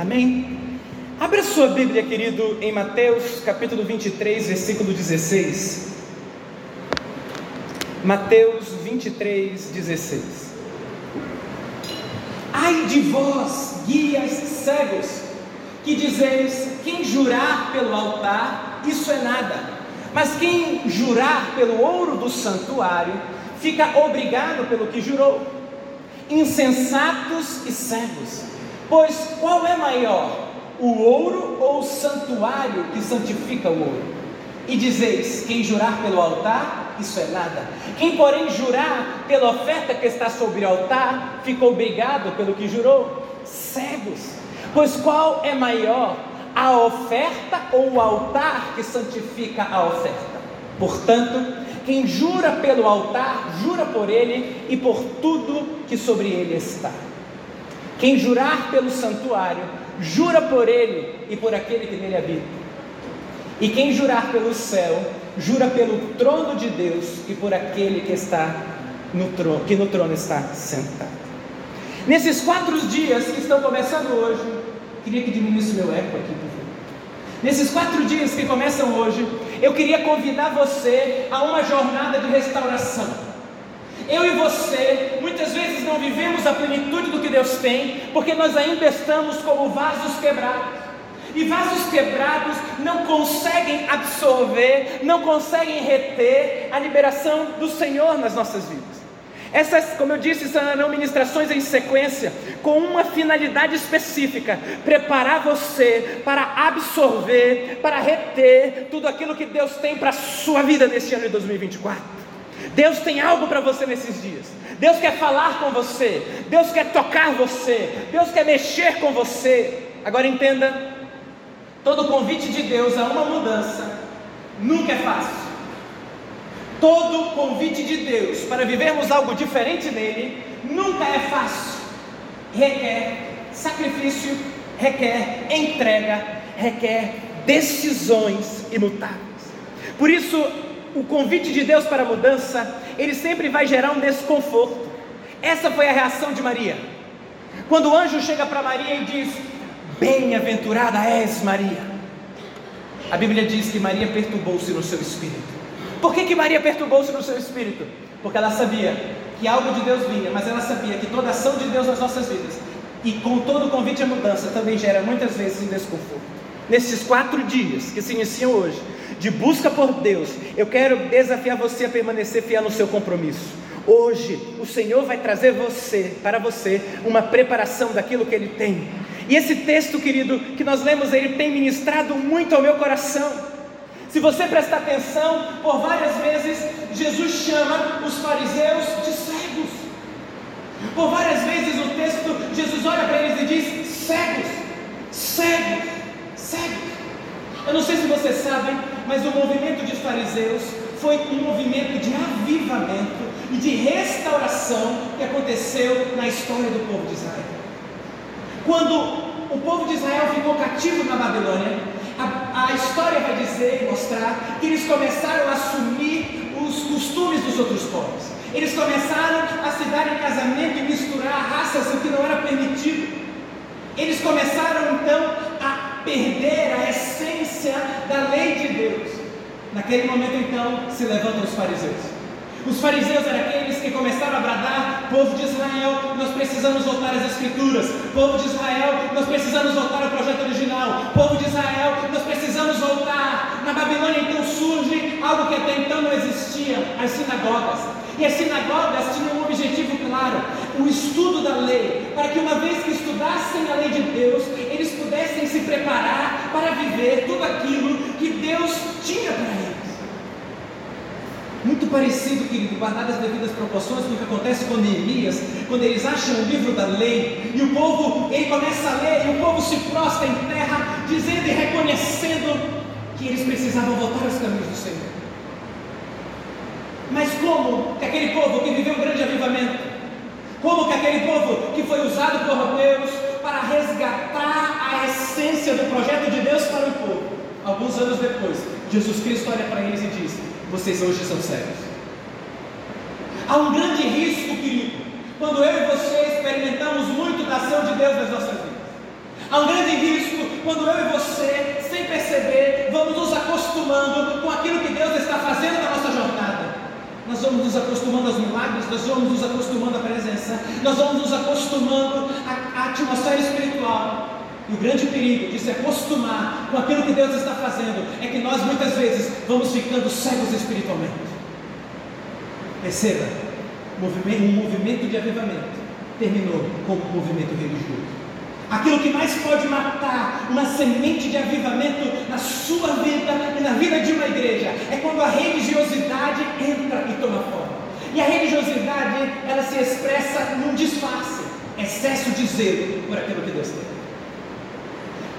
Amém? Abra sua Bíblia, querido, em Mateus capítulo 23, versículo 16. Mateus 23, 16. Ai de vós, guias cegos, que dizeis: quem jurar pelo altar, isso é nada, mas quem jurar pelo ouro do santuário, fica obrigado pelo que jurou. Insensatos e cegos. Pois qual é maior, o ouro ou o santuário que santifica o ouro? E dizeis: quem jurar pelo altar, isso é nada. Quem, porém, jurar pela oferta que está sobre o altar, fica obrigado pelo que jurou. Cegos. Pois qual é maior, a oferta ou o altar que santifica a oferta? Portanto, quem jura pelo altar, jura por ele e por tudo que sobre ele está. Quem jurar pelo santuário, jura por ele e por aquele que nele habita. E quem jurar pelo céu, jura pelo trono de Deus e por aquele que está no trono, que no trono está sentado. Nesses quatro dias que estão começando hoje, queria que diminuísse meu eco aqui, por favor. Nesses quatro dias que começam hoje, eu queria convidar você a uma jornada de restauração. Eu e você, não vivemos a plenitude do que Deus tem, porque nós ainda estamos como vasos quebrados. E vasos quebrados não conseguem absorver, não conseguem reter a liberação do Senhor nas nossas vidas. Essas, como eu disse, serão ministrações em sequência, com uma finalidade específica: preparar você para absorver, para reter tudo aquilo que Deus tem para a sua vida neste ano de 2024. Deus tem algo para você nesses dias. Deus quer falar com você. Deus quer tocar você. Deus quer mexer com você. Agora entenda: todo convite de Deus a uma mudança nunca é fácil. Todo convite de Deus para vivermos algo diferente nele nunca é fácil. Requer sacrifício, requer entrega, requer decisões imutáveis. Por isso, o convite de Deus para a mudança, ele sempre vai gerar um desconforto. Essa foi a reação de Maria. Quando o anjo chega para Maria e diz: Bem-aventurada és Maria. A Bíblia diz que Maria perturbou-se no seu espírito. Por que, que Maria perturbou-se no seu espírito? Porque ela sabia que algo de Deus vinha, mas ela sabia que toda ação de Deus nas nossas vidas e com todo o convite à mudança também gera muitas vezes um desconforto. Nesses quatro dias que se iniciam hoje, de busca por Deus, eu quero desafiar você a permanecer fiel no seu compromisso. Hoje, o Senhor vai trazer você, para você, uma preparação daquilo que Ele tem. E esse texto, querido, que nós lemos, ele tem ministrado muito ao meu coração. Se você prestar atenção, por várias vezes, Jesus chama os fariseus de cegos. Por várias vezes o texto, Jesus olha para eles e diz: cegos, cegos. Eu não sei se vocês sabem, mas o movimento de fariseus foi um movimento de avivamento e de restauração que aconteceu na história do povo de Israel. Quando o povo de Israel ficou cativo na Babilônia, a, a história vai dizer e mostrar que eles começaram a assumir os costumes dos outros povos. Eles começaram a se dar em casamento e misturar raças, o que não era permitido. Eles começaram então perder a essência da lei de Deus. Naquele momento, então, se levantam os fariseus. Os fariseus eram aqueles que começaram a bradar: povo de Israel, nós precisamos voltar às Escrituras. Povo de Israel, nós precisamos voltar ao projeto original. Povo de Israel, nós precisamos voltar. Na Babilônia, então, surge algo que até então não existia: as sinagogas. E as sinagogas tinham um objetivo claro: o estudo da lei, para que uma vez que estudassem a lei de Deus, eles pudessem se preparar para viver tudo aquilo que Deus tinha para eles. Muito parecido, querido, guardado as devidas proporções com o que acontece com Neemias, quando eles acham o livro da lei, e o povo, ele começa a ler, e o povo se prostra em terra, dizendo e reconhecendo que eles precisavam voltar aos caminhos do Senhor. Mas como que aquele povo que viveu um grande avivamento, como que aquele povo que foi usado por Deus para resgatar a essência do projeto de Deus para o povo, alguns anos depois, Jesus Cristo olha para eles e diz: Vocês hoje são cegos. Há um grande risco, querido, quando eu e você experimentamos muito da ação de Deus nas nossas vidas. Há um grande risco quando eu e você, sem perceber, vamos nos acostumando com aquilo que Deus está fazendo na nossa jornada. Nós vamos nos acostumando aos milagres, nós vamos nos acostumando à presença, nós vamos nos acostumando à, à atmosfera espiritual. E o grande perigo de se acostumar com aquilo que Deus está fazendo é que nós muitas vezes vamos ficando cegos espiritualmente. Perceba, um movimento de avivamento terminou com um movimento religioso. Aquilo que mais pode matar uma semente de avivamento na sua vida e na vida de uma igreja é quando a religiosidade entra e toma forma. E a religiosidade, ela se expressa num disfarce, excesso de zelo por aquilo que Deus tem.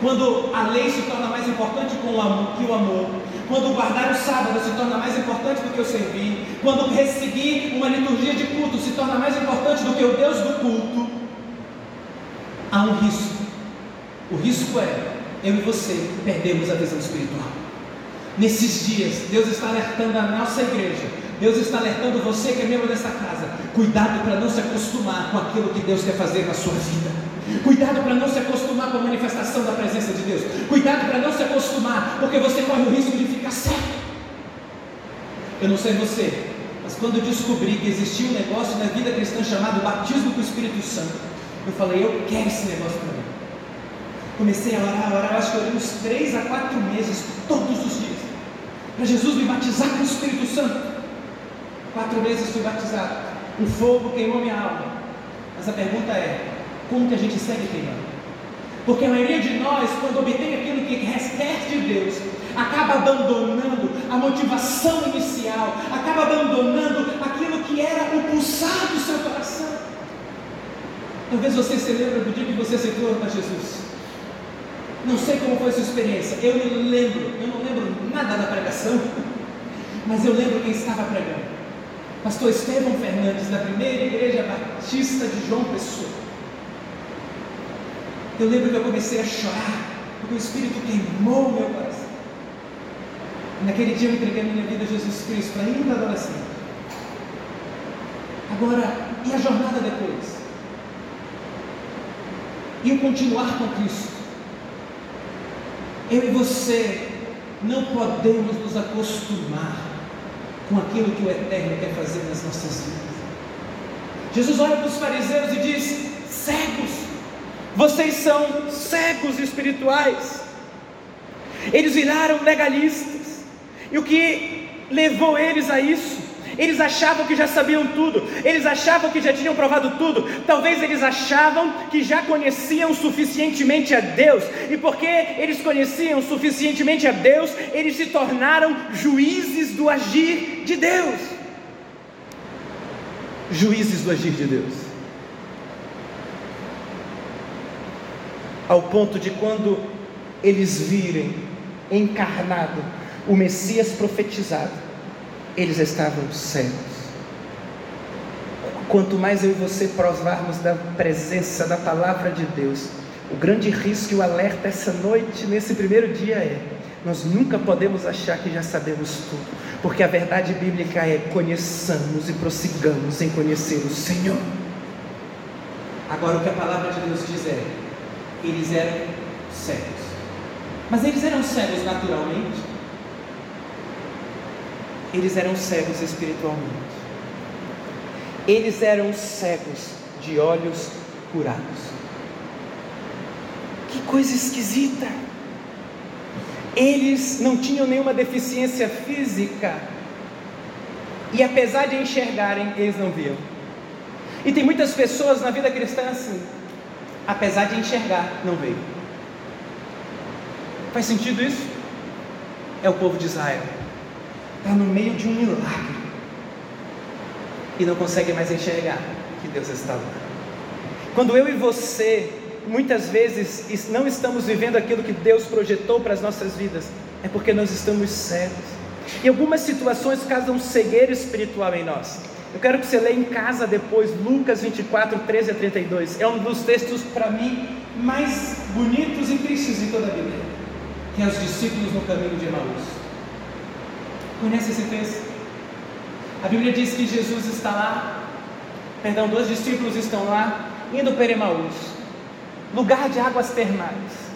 Quando a lei se torna mais importante que o amor, quando guardar o sábado se torna mais importante do que o servir, quando seguir uma liturgia de culto se torna mais importante do que o Deus do culto, há um risco. O risco é eu e você perdemos a visão espiritual. Nesses dias, Deus está alertando a nossa igreja, Deus está alertando você que é membro dessa casa. Cuidado para não se acostumar com aquilo que Deus quer fazer na sua vida. Cuidado para não se acostumar com a manifestação da presença de Deus. Cuidado para não se acostumar, porque você corre o risco de ficar cego. Eu não sei você, mas quando descobri que existia um negócio na vida cristã chamado batismo com o Espírito Santo, eu falei, eu quero esse negócio para mim. Comecei a orar, a orar, acho que orei uns três a quatro meses, todos os dias, para Jesus me batizar com o Espírito Santo. Quatro vezes fui batizado, o fogo queimou minha alma. Mas a pergunta é: como que a gente segue queimando? Porque a maioria de nós, quando obtém aquilo que quer de Deus, acaba abandonando a motivação inicial, acaba abandonando aquilo que era o pulsar do seu coração. Talvez você se lembre do dia que você aceitou para Jesus. Não sei como foi a sua experiência. Eu me lembro, eu não lembro nada da pregação, mas eu lembro quem estava pregando. Pastor Estevão Fernandes, da primeira igreja batista de João Pessoa. Eu lembro que eu comecei a chorar, porque o Espírito queimou meu coração. Naquele dia eu entreguei a minha vida a Jesus Cristo, ainda adolescente. Agora, e a jornada depois? E o continuar com Cristo. Eu e você não podemos nos acostumar com aquilo que o Eterno quer fazer nas nossas vidas. Jesus olha para os fariseus e diz: cegos, vocês são cegos espirituais. Eles viraram legalistas, e o que levou eles a isso eles achavam que já sabiam tudo, eles achavam que já tinham provado tudo, talvez eles achavam que já conheciam suficientemente a Deus, e porque eles conheciam suficientemente a Deus, eles se tornaram juízes do agir de Deus. Juízes do agir de Deus. Ao ponto de quando eles virem encarnado o Messias profetizado, eles estavam cegos. Quanto mais eu e você provarmos da presença da palavra de Deus, o grande risco e o alerta essa noite, nesse primeiro dia é: nós nunca podemos achar que já sabemos tudo, porque a verdade bíblica é: conheçamos e prossigamos em conhecer o Senhor. Agora, o que a palavra de Deus diz é: eles eram cegos, mas eles eram cegos naturalmente eles eram cegos espiritualmente. Eles eram cegos de olhos curados. Que coisa esquisita! Eles não tinham nenhuma deficiência física, e apesar de enxergarem, eles não viam. E tem muitas pessoas na vida cristã assim, apesar de enxergar, não veio. Faz sentido isso? É o povo de Israel está no meio de um milagre e não consegue mais enxergar que Deus está lá. Quando eu e você muitas vezes não estamos vivendo aquilo que Deus projetou para as nossas vidas, é porque nós estamos cegos. E algumas situações causam cegueira espiritual em nós. Eu quero que você leia em casa depois Lucas 24, 13 a 32. É um dos textos, para mim, mais bonitos e tristes de toda a Bíblia. Que é os discípulos no caminho de Emaús. Conhece esse texto? A Bíblia diz que Jesus está lá, perdão, dois discípulos estão lá, indo para Emaús. lugar de águas termais.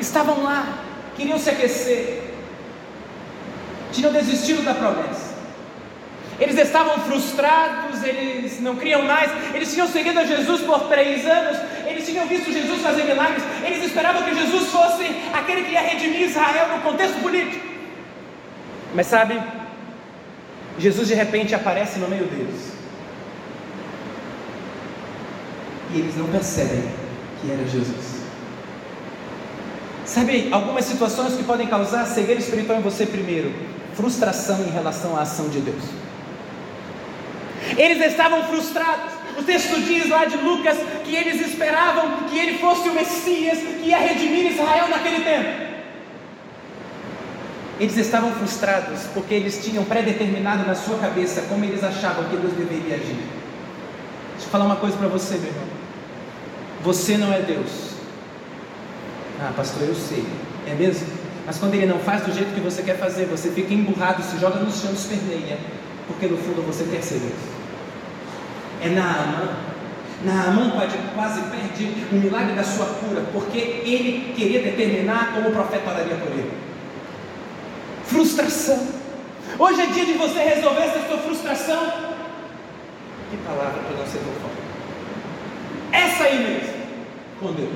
Estavam lá, queriam se aquecer, tinham desistido da promessa. Eles estavam frustrados, eles não criam mais, eles tinham seguido a Jesus por três anos, eles tinham visto Jesus fazer milagres, eles esperavam que Jesus fosse aquele que ia redimir Israel no contexto político. Mas sabe, Jesus de repente aparece no meio deles. E eles não percebem que era Jesus. Sabe, algumas situações que podem causar cegueira espiritual em você primeiro, frustração em relação à ação de Deus. Eles estavam frustrados. O texto diz lá de Lucas que eles esperavam que ele fosse o Messias que ia redimir Israel naquele tempo. Eles estavam frustrados porque eles tinham predeterminado na sua cabeça como eles achavam que Deus deveria agir. Deixa eu falar uma coisa para você, meu irmão. Você não é Deus. Ah, pastor, eu sei. É mesmo? Mas quando ele não faz do jeito que você quer fazer, você fica emburrado, se joga no chão e esperneia. Porque no fundo você quer ser Deus é Naamã. Naamã quase perde o milagre da sua cura, porque ele queria determinar como o profeta oraria por ele. Frustração. Hoje é dia de você resolver essa sua frustração. Que palavra para não ser. Essa aí mesmo, com Deus.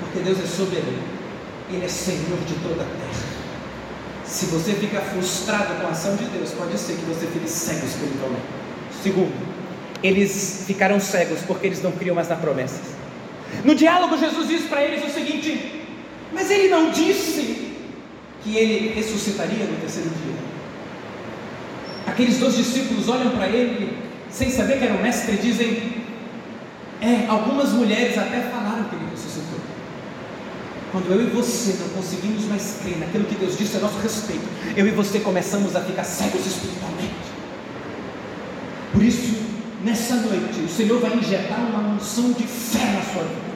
Porque Deus é soberano. Ele é Senhor de toda a terra. Se você ficar frustrado com a ação de Deus, pode ser que você fique cego espiritualmente. Segundo, eles ficaram cegos porque eles não criam mais na promessa. No diálogo, Jesus diz para eles o seguinte: Mas ele não disse que ele ressuscitaria no terceiro dia. Aqueles dois discípulos olham para ele, sem saber que era o mestre, e dizem: É, algumas mulheres até falaram que ele ressuscitou. Quando eu e você não conseguimos mais crer naquilo que Deus disse a nosso respeito, eu e você começamos a ficar cegos espiritualmente. Por isso, nessa noite, o Senhor vai injetar uma unção de fé na sua vida.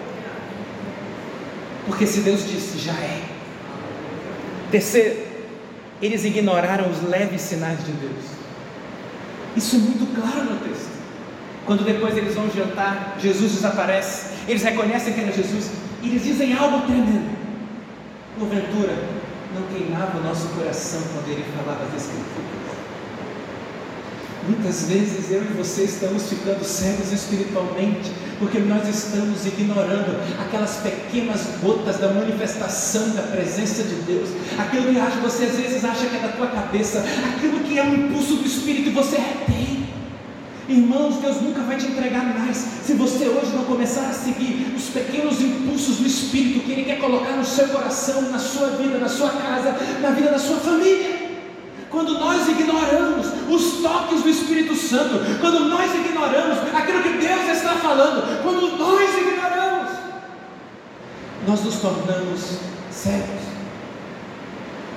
Porque se Deus disse, já é. Terceiro, eles ignoraram os leves sinais de Deus. Isso é muito claro no texto. Quando depois eles vão jantar, Jesus desaparece, eles reconhecem que era Jesus, e eles dizem algo tremendo. Porventura, não queimava o nosso coração quando ele falava das Escrituras. Muitas vezes eu e você estamos ficando cegos espiritualmente, porque nós estamos ignorando aquelas pequenas gotas da manifestação da presença de Deus, aquilo que você às vezes acha que é da tua cabeça, aquilo que é um impulso do Espírito você retém. Irmãos, Deus nunca vai te entregar mais se você hoje não começar a seguir os pequenos impulsos do Espírito que Ele quer colocar no seu coração, na sua vida, na sua casa, na vida da sua família. Quando nós ignoramos os toques do Espírito Santo, quando nós ignoramos aquilo que Deus está falando, quando nós ignoramos, nós nos tornamos cegos.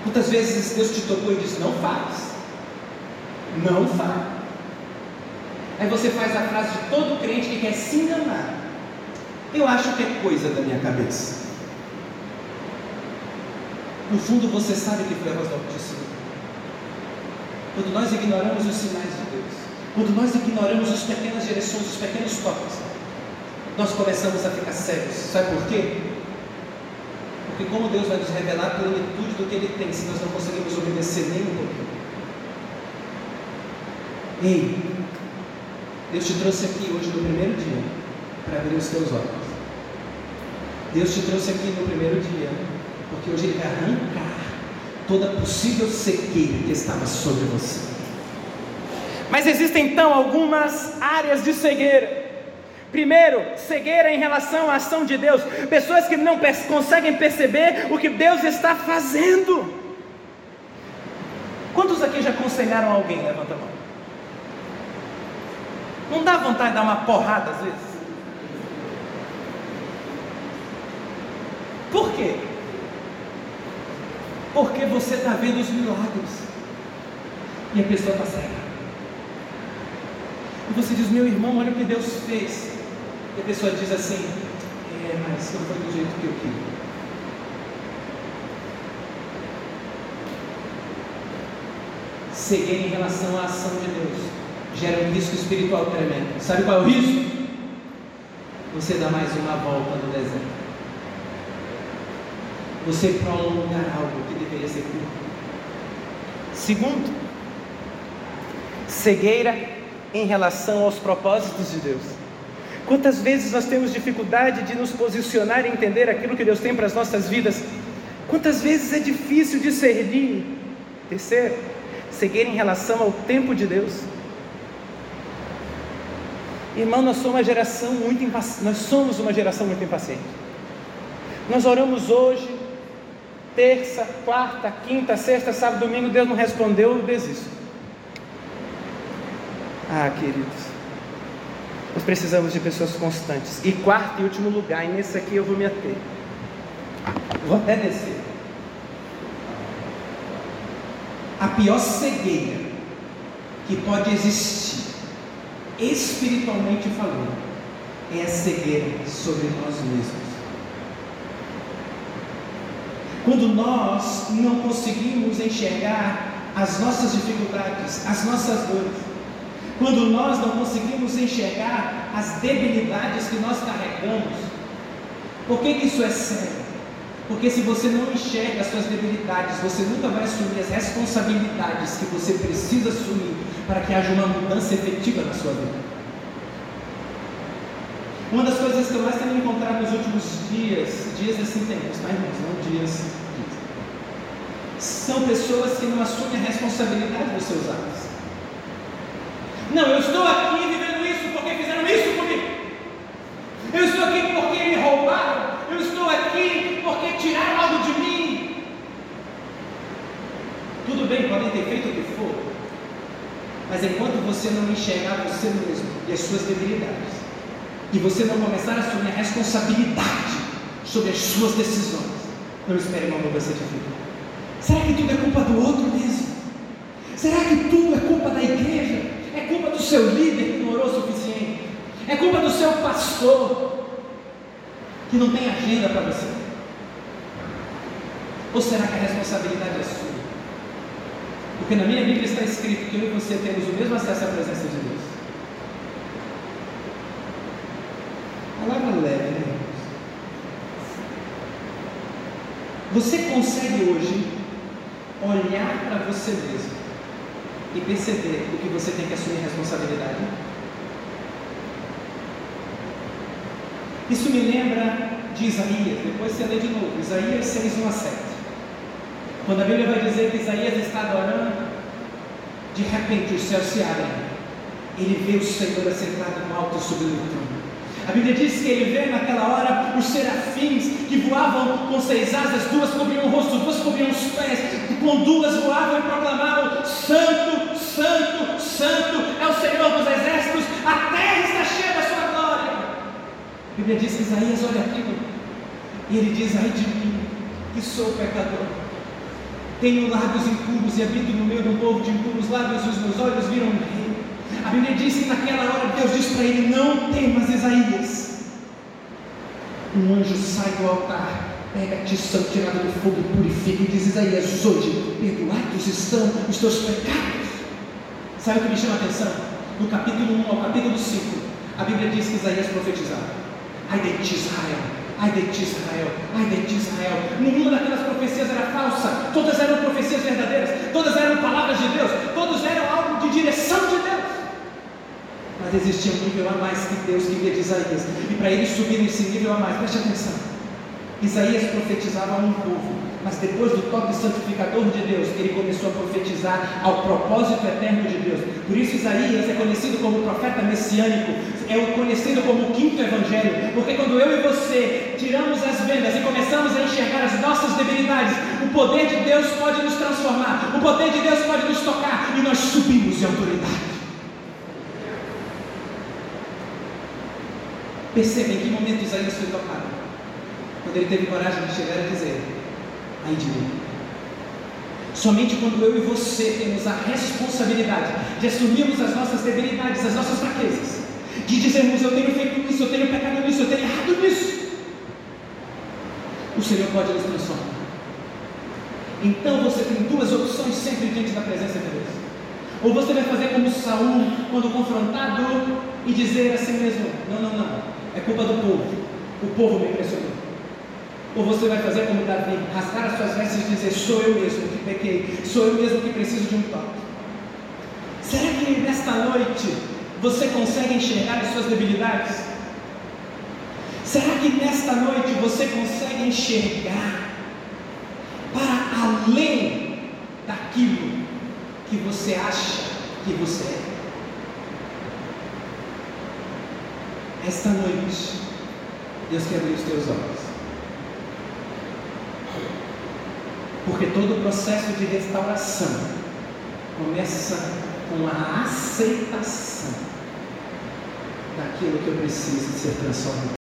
Quantas vezes Deus te tocou e disse: Não faz, não faz. Aí você faz a frase de todo crente que quer se enganar. Eu acho que é coisa da minha cabeça. No fundo você sabe que foi a voz do Altíssimo quando nós ignoramos os sinais de Deus, quando nós ignoramos as pequenas direções, os pequenos toques, nós começamos a ficar cegos. Sabe por quê? Porque como Deus vai nos revelar a plenitude do que Ele tem, se nós não conseguimos obedecer nem um pouquinho. Ei, Deus te trouxe aqui hoje no primeiro dia para abrir os teus olhos. Deus te trouxe aqui no primeiro dia, porque hoje Ele vai arrancar toda possível sequeira que estava sobre você. Mas existem então algumas áreas de cegueira. Primeiro, cegueira em relação à ação de Deus, pessoas que não conseguem perceber o que Deus está fazendo. Quantos aqui já aconselharam alguém? Levanta a mão. Não dá vontade de dar uma porrada às vezes? Por quê? Porque você está vendo os milagres e a pessoa está cega. E você diz, meu irmão, olha o que Deus fez. E a pessoa diz assim, é, mas não foi do jeito que eu queria. Cegueira em relação à ação de Deus gera um risco espiritual tremendo. Sabe qual é o risco? você dá mais uma volta no deserto. Você prolongar algo que deveria ser curto. Segundo, cegueira em relação aos propósitos de Deus. Quantas vezes nós temos dificuldade de nos posicionar e entender aquilo que Deus tem para as nossas vidas? Quantas vezes é difícil discernir? Terceiro, cegueira em relação ao tempo de Deus. Irmão, nós somos uma geração muito impaciente. Nós somos uma geração muito impaciente. Nós oramos hoje, terça, quarta, quinta, sexta, sábado, domingo, Deus não respondeu, eu desisto. Ah, queridos, nós precisamos de pessoas constantes. E quarto e último lugar, e nesse aqui eu vou me ater. Vou até descer. A pior cegueira que pode existir espiritualmente falando, é a cegueira sobre nós mesmos. Quando nós não conseguimos enxergar as nossas dificuldades, as nossas dores, quando nós não conseguimos enxergar as debilidades que nós carregamos, por que, que isso é sério? Porque se você não enxerga as suas debilidades, você nunca vai assumir as responsabilidades que você precisa assumir para que haja uma mudança efetiva na sua vida. Uma das coisas que eu mais tenho encontrado nos últimos dias, dias assim tempos, tá irmãos? Não dias. São pessoas que não assumem a responsabilidade dos seus atos. Não, eu estou aqui vivendo isso porque fizeram isso comigo. Eu estou aqui porque me roubaram. Eu estou aqui porque tiraram algo de mim. Tudo bem, podem ter feito o que for, mas enquanto você não enxergar você mesmo e as suas debilidades, e você não começar a assumir a responsabilidade sobre as suas decisões, não espere uma mudança de vida. Será que tudo é culpa do outro mesmo? Será que tudo é culpa da igreja? É culpa do seu líder que não orou o suficiente? É culpa do seu pastor que não tem agenda para você? Ou será que a responsabilidade é sua? Porque na minha Bíblia está escrito que eu e você temos o mesmo acesso à presença de Deus. Palavra leve, né, irmãos? Você consegue hoje olhar para você mesmo e perceber o que você tem que assumir responsabilidade? Isso me lembra de Isaías, depois você lê de novo, Isaías 6, 1 a 7. Quando a Bíblia vai dizer que Isaías está adorando, de repente os céus se abrem. Ele vê o Senhor assentado no alto sobre o trono. A Bíblia diz que ele vê naquela hora os serafins que voavam com seis asas, duas cobriam o rosto, duas cobriam os pés, e com duas voavam e proclamavam: Santo, Santo, Santo é o Senhor dos exércitos, a terra está cheia da sua glória. A Bíblia diz que Isaías olha aquilo e ele diz: Ai de mim, que sou pecador. Tenho lábios impuros e habito no meio um povo de impuros lábios, e os meus olhos viram. A Bíblia diz que naquela hora Deus diz para ele: Não temas, Isaías. Um anjo sai do altar, pega a tição tirada do fogo e purifica, e diz: Isaías, hoje perdoados estão os teus pecados. Sabe o que me chama a atenção? No capítulo 1 ao capítulo 5, a Bíblia diz que Isaías profetizava: Ai de ti, Israel, Ai de ti, Israel, ai de ti, Israel. Nenhuma daquelas profecias era falsa, todas eram profecias verdadeiras, todas eram palavras de Deus, Existia um nível a mais que Deus queria de Isaías, e para ele subir nesse nível a mais, preste atenção. Isaías profetizava a um povo, mas depois do toque santificador de Deus, ele começou a profetizar ao propósito eterno de Deus. Por isso, Isaías é conhecido como profeta messiânico, é conhecido como o quinto evangelho, porque quando eu e você tiramos as vendas e começamos a enxergar as nossas debilidades, o poder de Deus pode nos transformar, o poder de Deus pode nos tocar e nós subimos em autoridade. Perceba em que momento Isaías foi tocado quando ele teve coragem de chegar e dizer: ai de mim. Somente quando eu e você temos a responsabilidade de assumirmos as nossas debilidades, as nossas fraquezas, de dizermos: Eu tenho feito isso, eu tenho pecado nisso, eu tenho errado nisso, o Senhor pode nos transformar. Então você tem duas opções sempre diante da presença de Deus. Ou você vai fazer como Saul, quando confrontado, e dizer assim mesmo: Não, não, não, é culpa do povo. O povo me impressionou. Ou você vai fazer como Davi, rasgar as suas vestes e dizer: Sou eu mesmo que pequei, sou eu mesmo que preciso de um toque. Será que nesta noite você consegue enxergar as suas debilidades? Será que nesta noite você consegue enxergar para além daquilo que você acha que você é? Esta noite, Deus quer abrir os teus olhos. Porque todo o processo de restauração começa com a aceitação daquilo que eu preciso ser transformado.